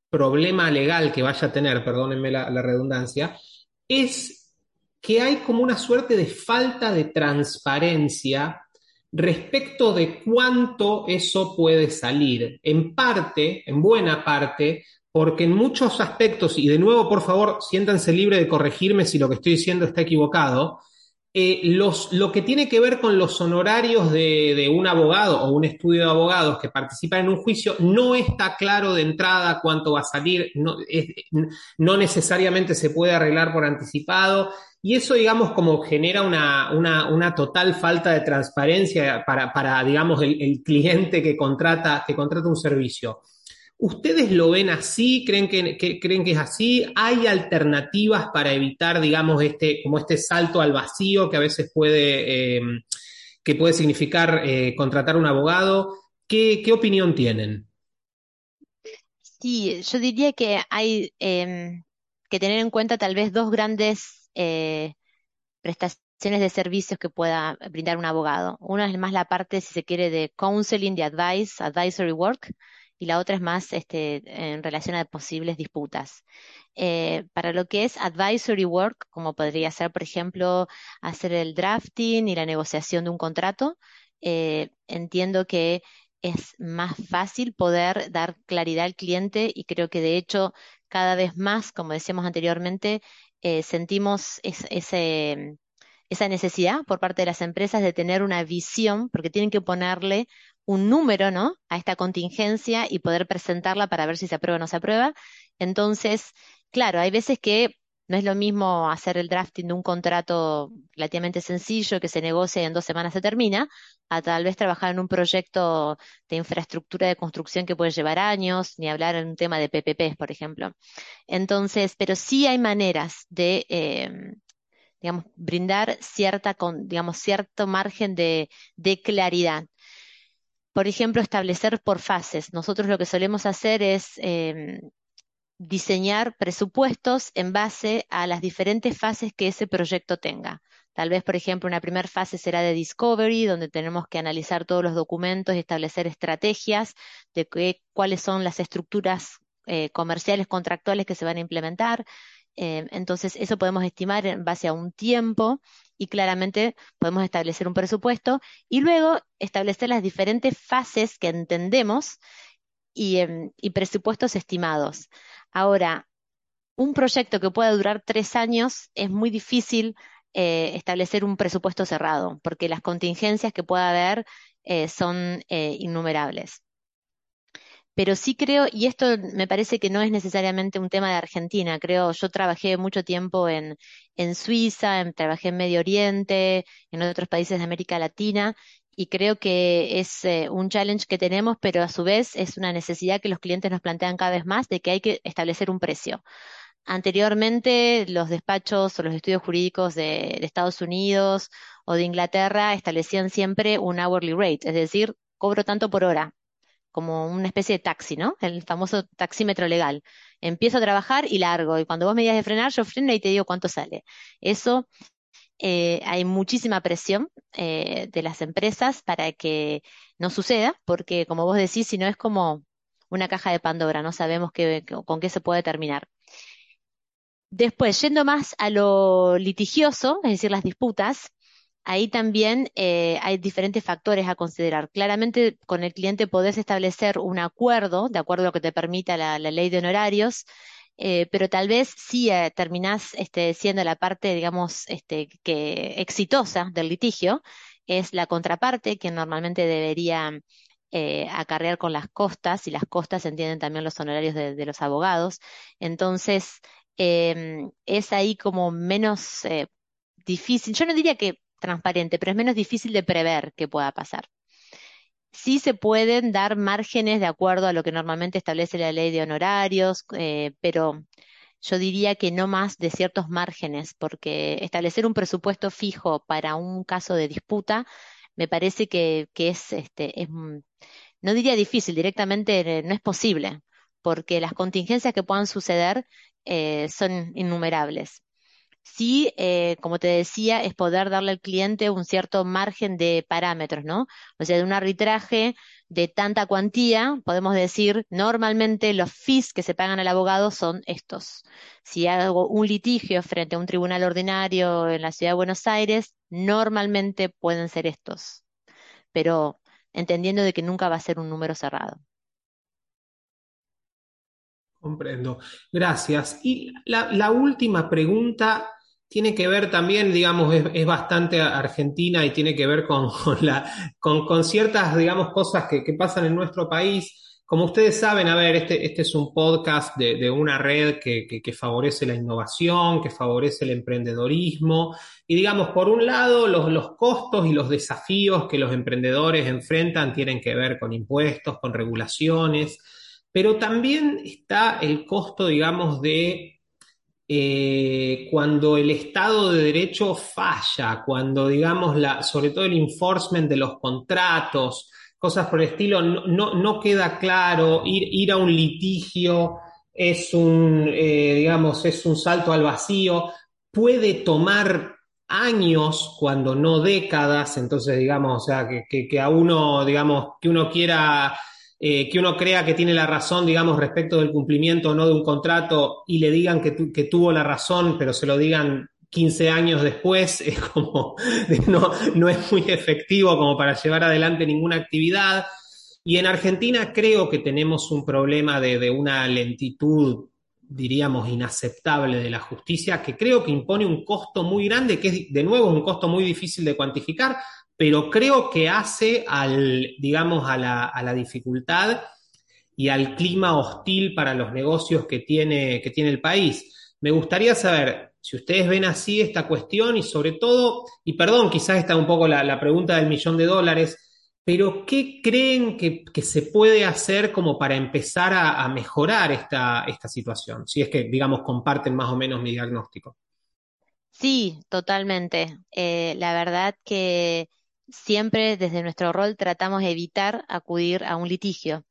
Speaker 1: problema legal que vaya a tener, perdónenme la redundancia, es que hay como una suerte de falta de transparencia respecto de cuánto eso puede salir. En parte, en buena parte, porque en muchos aspectos, y de nuevo, por favor, siéntanse libre de corregirme si lo que estoy diciendo está equivocado, eh, los, lo que tiene que ver con los honorarios de, de, un abogado o un estudio de abogados que participan en un juicio, no está claro de entrada cuánto va a salir, no, es, no necesariamente se puede arreglar por anticipado, y eso, digamos, como genera una, una, una total falta de transparencia para, para digamos, el, el, cliente que contrata, que contrata un servicio. ¿Ustedes lo ven así? ¿Creen que, ¿Creen que es así? ¿Hay alternativas para evitar, digamos, este, como este salto al vacío que a veces puede, eh, que puede significar eh, contratar un abogado? ¿Qué, ¿Qué, opinión tienen?
Speaker 2: Sí, yo diría que hay eh, que tener en cuenta tal vez dos grandes eh, prestaciones de servicios que pueda brindar un abogado. Una es más la parte, si se quiere, de counseling, de advice, advisory work, y la otra es más este, en relación a posibles disputas. Eh, para lo que es advisory work, como podría ser, por ejemplo, hacer el drafting y la negociación de un contrato, eh, entiendo que es más fácil poder dar claridad al cliente y creo que de hecho cada vez más, como decíamos anteriormente, eh, sentimos es, ese, esa necesidad por parte de las empresas de tener una visión, porque tienen que ponerle un número, ¿no? A esta contingencia y poder presentarla para ver si se aprueba o no se aprueba. Entonces, claro, hay veces que no es lo mismo hacer el drafting de un contrato relativamente sencillo que se negocia y en dos semanas se termina, a tal vez trabajar en un proyecto de infraestructura de construcción que puede llevar años, ni hablar en un tema de PPP, por ejemplo. Entonces, pero sí hay maneras de, eh, digamos, brindar cierta, digamos, cierto margen de, claridad por ejemplo, establecer por fases. Nosotros lo que solemos hacer es eh, diseñar presupuestos en base a las diferentes fases que ese proyecto tenga. Tal vez, por ejemplo, una primera fase será de discovery, donde tenemos que analizar todos los documentos y establecer estrategias de qué, cuáles son las estructuras eh, comerciales contractuales que se van a implementar. Eh, entonces, eso podemos estimar en base a un tiempo y claramente podemos establecer un presupuesto y luego establecer las diferentes fases que entendemos y, y presupuestos estimados. Ahora, un proyecto que pueda durar tres años es muy difícil eh, establecer un presupuesto cerrado, porque las contingencias que pueda haber eh, son innumerables pero sí creo, y esto me parece que no es necesariamente un tema de Argentina, creo, yo trabajé mucho tiempo en, en Suiza, en, trabajé en Medio Oriente, en otros países de América Latina, y creo que es eh, un challenge que tenemos, pero a su vez es una necesidad que los clientes nos plantean cada vez más de que hay que establecer un precio. Anteriormente, los despachos o los estudios jurídicos de, de Estados Unidos o de Inglaterra establecían siempre un hourly rate, es decir, cobro tanto por hora como una especie de taxi, ¿no? El famoso taxímetro legal. Empiezo a trabajar y largo, y cuando vos me digas de frenar, yo freno y te digo cuánto sale. Eso eh, hay muchísima presión eh, de las empresas para que no suceda, porque como vos decís, si no es como una caja de Pandora, no sabemos qué, con qué se puede terminar. Después, yendo más a lo litigioso, es decir, las disputas, ahí también eh, hay diferentes factores a considerar. Claramente con el cliente podés establecer un acuerdo, de acuerdo a lo que te permita la, ley de honorarios, eh, pero tal vez sí eh, terminás este, siendo la parte, digamos, este, que exitosa del litigio, es la contraparte, que normalmente debería acarrear con las costas, y las costas entienden también los honorarios de, los abogados. Entonces, em, es ahí como menos difícil. Yo no diría que transparente, pero es menos difícil de prever que pueda pasar. Sí se pueden dar márgenes de acuerdo a lo que normalmente establece la ley de honorarios, eh, pero yo diría que no más de ciertos márgenes, porque establecer un presupuesto fijo para un caso de disputa me parece que, es, este, es, no diría difícil, directamente eh, no es posible, porque las contingencias que puedan suceder eh, son innumerables. Sí, eh, como te decía, es poder darle al cliente un cierto margen de parámetros, ¿no? O sea, de un arbitraje de tanta cuantía, podemos decir, normalmente los fees que se pagan al abogado son estos. Si hago un litigio frente a un tribunal ordinario en la ciudad de Buenos Aires, normalmente pueden ser estos, pero entendiendo de que nunca va a ser un número cerrado.
Speaker 1: Comprendo. Gracias. Y la, última pregunta tiene que ver también, digamos, es, bastante argentina y tiene que ver con, con, ciertas, digamos, cosas que, pasan en nuestro país. Como ustedes saben, a ver, este, este es un podcast de, una red que, favorece la innovación, que favorece el emprendedorismo. Y digamos, por un lado, los, los costos y los desafíos que los emprendedores enfrentan tienen que ver con impuestos, con regulaciones pero también está el costo, digamos, de eh, cuando el Estado de Derecho falla, cuando, digamos, la, sobre todo el enforcement de los contratos, cosas por el estilo, no, queda claro, ir, a un litigio es un, eh, digamos, es un salto al vacío, puede tomar años, cuando no décadas, entonces, digamos, o sea, que, que a uno, digamos, que uno quiera eh, que uno crea que tiene la razón, digamos, respecto del cumplimiento o no de un contrato y le digan que, tuvo la razón, pero se lo digan 15 años después, es como, no, no es muy efectivo como para llevar adelante ninguna actividad. Y en Argentina creo que tenemos un problema de, de una lentitud diríamos, inaceptable de la justicia, que creo que impone un costo muy grande, que es, de nuevo, un costo muy difícil de cuantificar, pero creo que hace al, digamos, a la, a la dificultad y al clima hostil para los negocios que tiene, que tiene el país. Me gustaría saber si ustedes ven así esta cuestión y sobre todo, y perdón, quizás está un poco la, pregunta del millón de dólares, pero ¿qué creen que, se puede hacer como para empezar a, mejorar esta, esta situación? Si es que, digamos, comparten más o menos mi diagnóstico.
Speaker 2: Sí, totalmente. Eh, la verdad que siempre desde nuestro rol tratamos de evitar acudir a un litigio.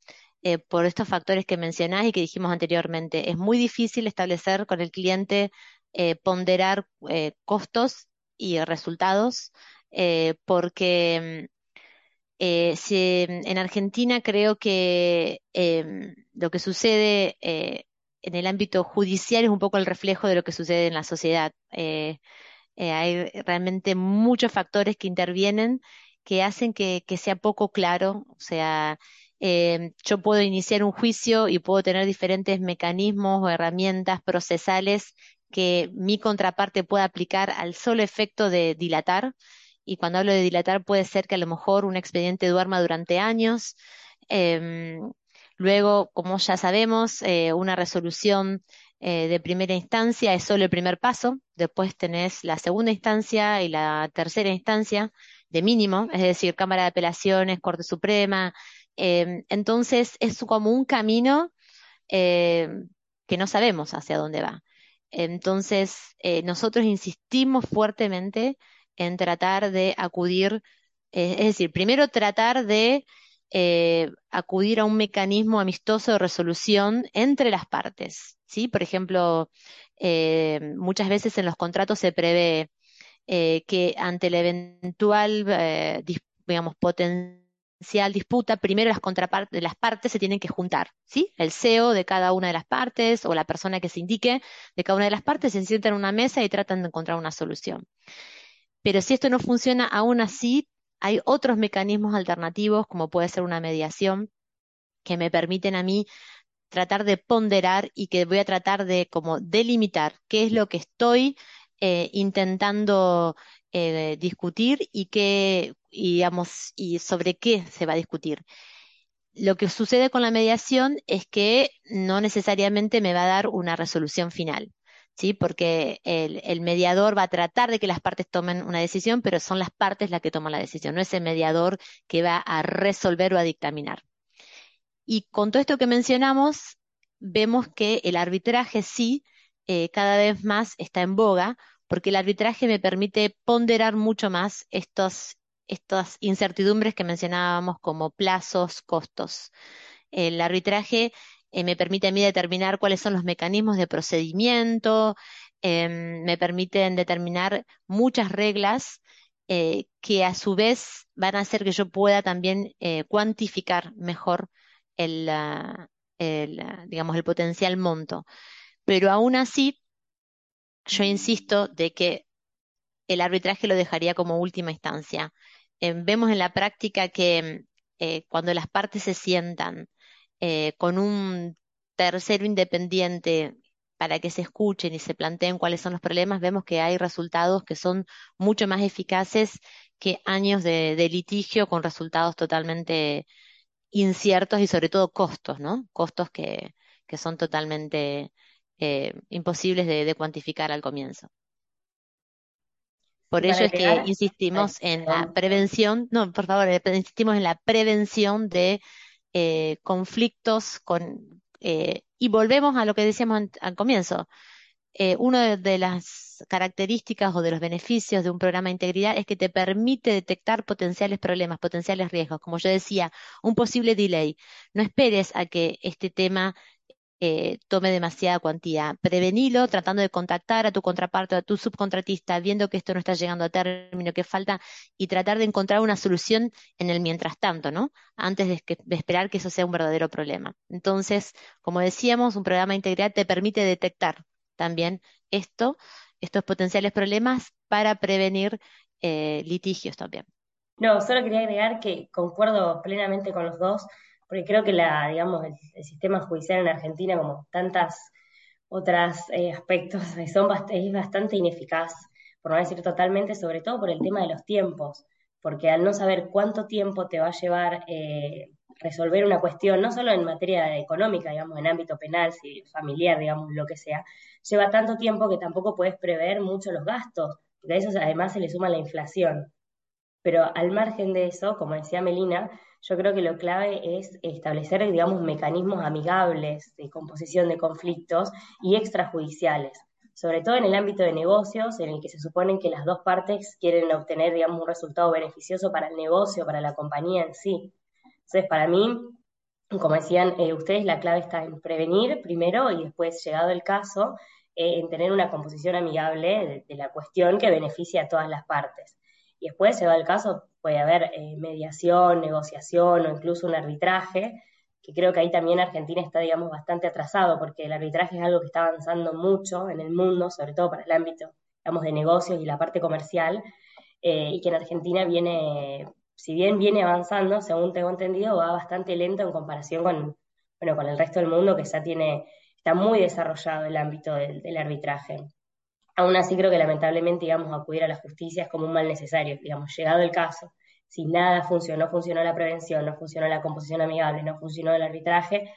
Speaker 2: Eh, por estos factores que mencionás y que dijimos anteriormente, es muy difícil establecer con el cliente, eh, ponderar eh, costos y resultados, porque si, en Argentina creo que em, lo que sucede en el ámbito judicial es un poco el reflejo de lo que sucede en la sociedad. Hay realmente muchos factores que intervienen que hacen que, sea poco claro. O sea, eh, yo puedo iniciar un juicio y puedo tener diferentes mecanismos o herramientas procesales que mi contraparte pueda aplicar al solo efecto de dilatar. Y cuando hablo de dilatar puede ser que a lo mejor un expediente duerma durante años. Em, luego, como ya sabemos, eh, una resolución eh, de primera instancia es solo el primer paso, después tenés la segunda instancia y la tercera instancia de mínimo, es decir, Cámara de Apelaciones, Corte Suprema. Em, entonces es como un camino em, que no sabemos hacia dónde va. Entonces, eh, nosotros insistimos fuertemente en tratar de acudir, eh, es decir, primero tratar de acudir a un mecanismo amistoso de resolución entre las partes. ¿sí? Por ejemplo, eh, muchas veces en los contratos se prevé eh, que ante la eventual, eh, digamos, potencial disputa, primero las, las partes se tienen que juntar, ¿sí? El CEO de cada una de las partes o la persona que se indique de cada una de las partes se sientan en una mesa y tratan de encontrar una solución. Pero si esto no funciona, aún así hay otros mecanismos alternativos, como puede ser una mediación, que me permiten a mí tratar de ponderar y que voy a tratar de como delimitar qué es lo que estoy eh, intentando eh, discutir y qué, digamos, y sobre qué se va a discutir. Lo que sucede con la mediación es que no necesariamente me va a dar una resolución final. ¿Sí? Porque el, mediador va a tratar de que las partes tomen una decisión, pero son las partes las que toman la decisión, no es el mediador que va a resolver o a dictaminar. Y con todo esto que mencionamos, vemos que el arbitraje sí eh, cada vez más está en boga, porque el arbitraje me permite ponderar mucho más estas incertidumbres que mencionábamos como plazos, costos. El arbitraje eh, me permite a mí determinar cuáles son los mecanismos de procedimiento, em, me permiten determinar muchas reglas eh, que a su vez van a hacer que yo pueda también eh, cuantificar mejor el, digamos, el potencial monto. Pero aún así, yo insisto de que el arbitraje lo dejaría como última instancia. vemos en la práctica que cuando las partes se sientan con un tercero independiente para que se escuchen y se planteen cuáles son los problemas, vemos que hay resultados que son mucho más eficaces que años de, litigio con resultados totalmente inciertos y sobre todo costos, ¿no? Costos que, son totalmente eh, imposibles de, cuantificar al comienzo. Por ello es que insistimos en la prevención, no, por favor, eh, insistimos en la prevención de eh, conflictos con, y volvemos a lo que decíamos al comienzo. Eh, una de las características o de los beneficios de un programa de integridad es que te permite detectar potenciales problemas, potenciales riesgos. Como yo decía, un posible delay. No esperes a que este tema eh, tome demasiada cuantía. Prevenilo tratando de contactar a tu contraparte, a tu subcontratista, viendo que esto no está llegando a término, que falta, y tratar de encontrar una solución en el mientras tanto, ¿no? Antes de, esperar que eso sea un verdadero problema. Entonces, como decíamos, un programa de integridad te permite detectar también esto, estos potenciales problemas para prevenir eh, litigios también.
Speaker 3: No, solo quería agregar que concuerdo plenamente con los dos porque creo que la, digamos, el, sistema judicial en Argentina, como tantas otros eh, aspectos, son es bastante ineficaz, por no decir totalmente, sobre todo por el tema de los tiempos, porque al no saber cuánto tiempo te va a llevar eh, resolver una cuestión, no solo en materia económica, digamos, en ámbito penal, familiar, digamos, lo que sea, lleva tanto tiempo que tampoco puedes prever mucho los gastos, porque a eso además se le suma la inflación. Pero al margen de eso, como decía Melina, yo creo que lo clave es establecer, digamos, mecanismos amigables de composición de conflictos y extrajudiciales, sobre todo en el ámbito de negocios, en el que se supone que las dos partes quieren obtener, digamos, un resultado beneficioso para el negocio, para la compañía en sí. Entonces, para mí, como decían eh, ustedes, la clave está en prevenir primero y después, llegado el caso, eh, en tener una composición amigable de, la cuestión que beneficie a todas las partes. Y después, llegado el caso, puede haber eh, mediación, negociación o incluso un arbitraje, que creo que ahí también Argentina está, digamos, bastante atrasado, porque el arbitraje es algo que está avanzando mucho en el mundo, sobre todo para el ámbito, digamos, de negocios y la parte comercial, eh, y que en Argentina viene, si bien viene avanzando, según tengo entendido, va bastante lento en comparación con, bueno, con el resto del mundo, que ya tiene, está muy desarrollado el ámbito del arbitraje. Aún así creo que lamentablemente, digamos, acudir a la justicia es como un mal necesario, digamos, llegado el caso, si nada funcionó, no funcionó la prevención, no funcionó la composición amigable, no funcionó el arbitraje,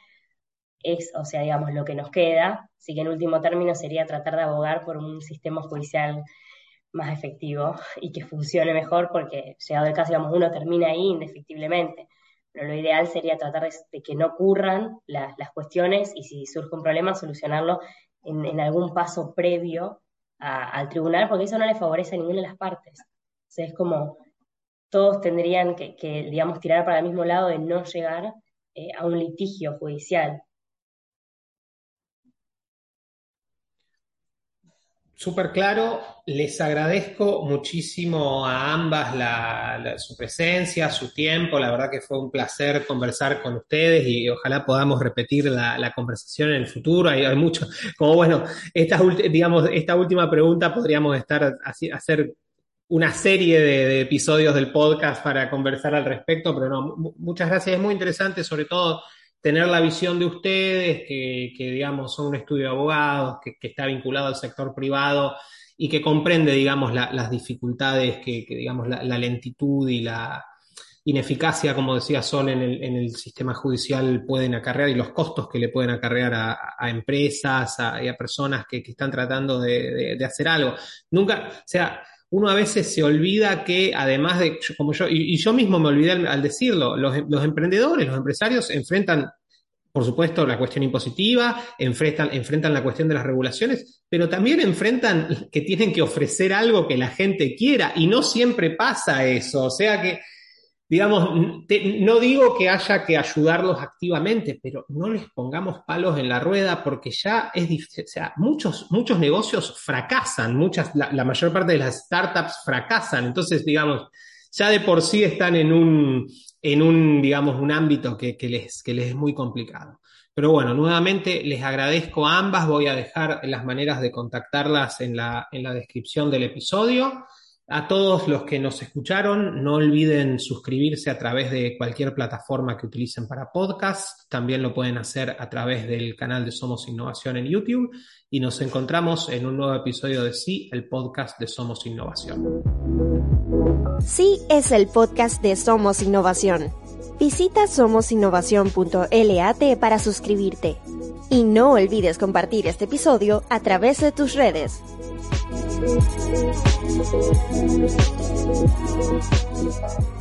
Speaker 3: es, o sea, digamos, lo que nos queda, así que en último término sería tratar de abogar por un sistema judicial más efectivo y que funcione mejor, porque llegado el caso, digamos, uno termina ahí indefectiblemente. Pero lo ideal sería tratar de, que no ocurran las cuestiones y si surge un problema, solucionarlo en algún paso previo al tribunal, porque eso no le favorece a ninguna de las partes. Es como todos tendrían que, digamos, tirar para el mismo lado de no llegar eh, a un litigio judicial.
Speaker 1: Súper claro, les agradezco muchísimo a ambas su presencia, su tiempo, la verdad que fue un placer conversar con ustedes y ojalá podamos repetir la, conversación en el futuro. Hay, hay, mucho, como bueno, esta, digamos, esta última pregunta podríamos estar hacer una serie de, episodios del podcast para conversar al respecto, pero no, muchas gracias, es muy interesante, sobre todo tener la visión de ustedes, que, digamos son un estudio de abogados, que, está vinculado al sector privado y que comprende, digamos, las dificultades que, digamos, la, lentitud y la ineficacia, como decía Sol, en el, sistema judicial pueden acarrear y los costos que le pueden acarrear a, empresas y a personas que, están tratando de, de hacer algo. Nunca, o sea, uno a veces se olvida que además de, como yo, y, yo mismo me olvidé al, decirlo, los, emprendedores, los empresarios enfrentan, por supuesto, la cuestión impositiva, enfrentan, enfrentan la cuestión de las regulaciones, pero también enfrentan que tienen que ofrecer algo que la gente quiera y no siempre pasa eso. O sea que digamos, no digo que haya que ayudarlos activamente, pero no les pongamos palos en la rueda porque ya es difícil, o sea, muchos, muchos negocios fracasan, muchas, la, mayor parte de las startups fracasan, entonces, digamos, ya de por sí están en un, en un digamos, un ámbito que, les, que les es muy complicado. Pero bueno, nuevamente les agradezco a ambas, voy a dejar las maneras de contactarlas en la, en la descripción del episodio. A todos los que nos escucharon, no olviden suscribirse a través de cualquier plataforma que utilicen para podcast. También lo pueden hacer a través del canal de Somos Innovación en YouTube. Y nos encontramos en un nuevo episodio de Sí, el podcast de Somos Innovación.
Speaker 4: Sí es el podcast de Somos Innovación. Visita somosinnovación.lat para suscribirte. Y no olvides compartir este episodio a través de tus redes. Thank you.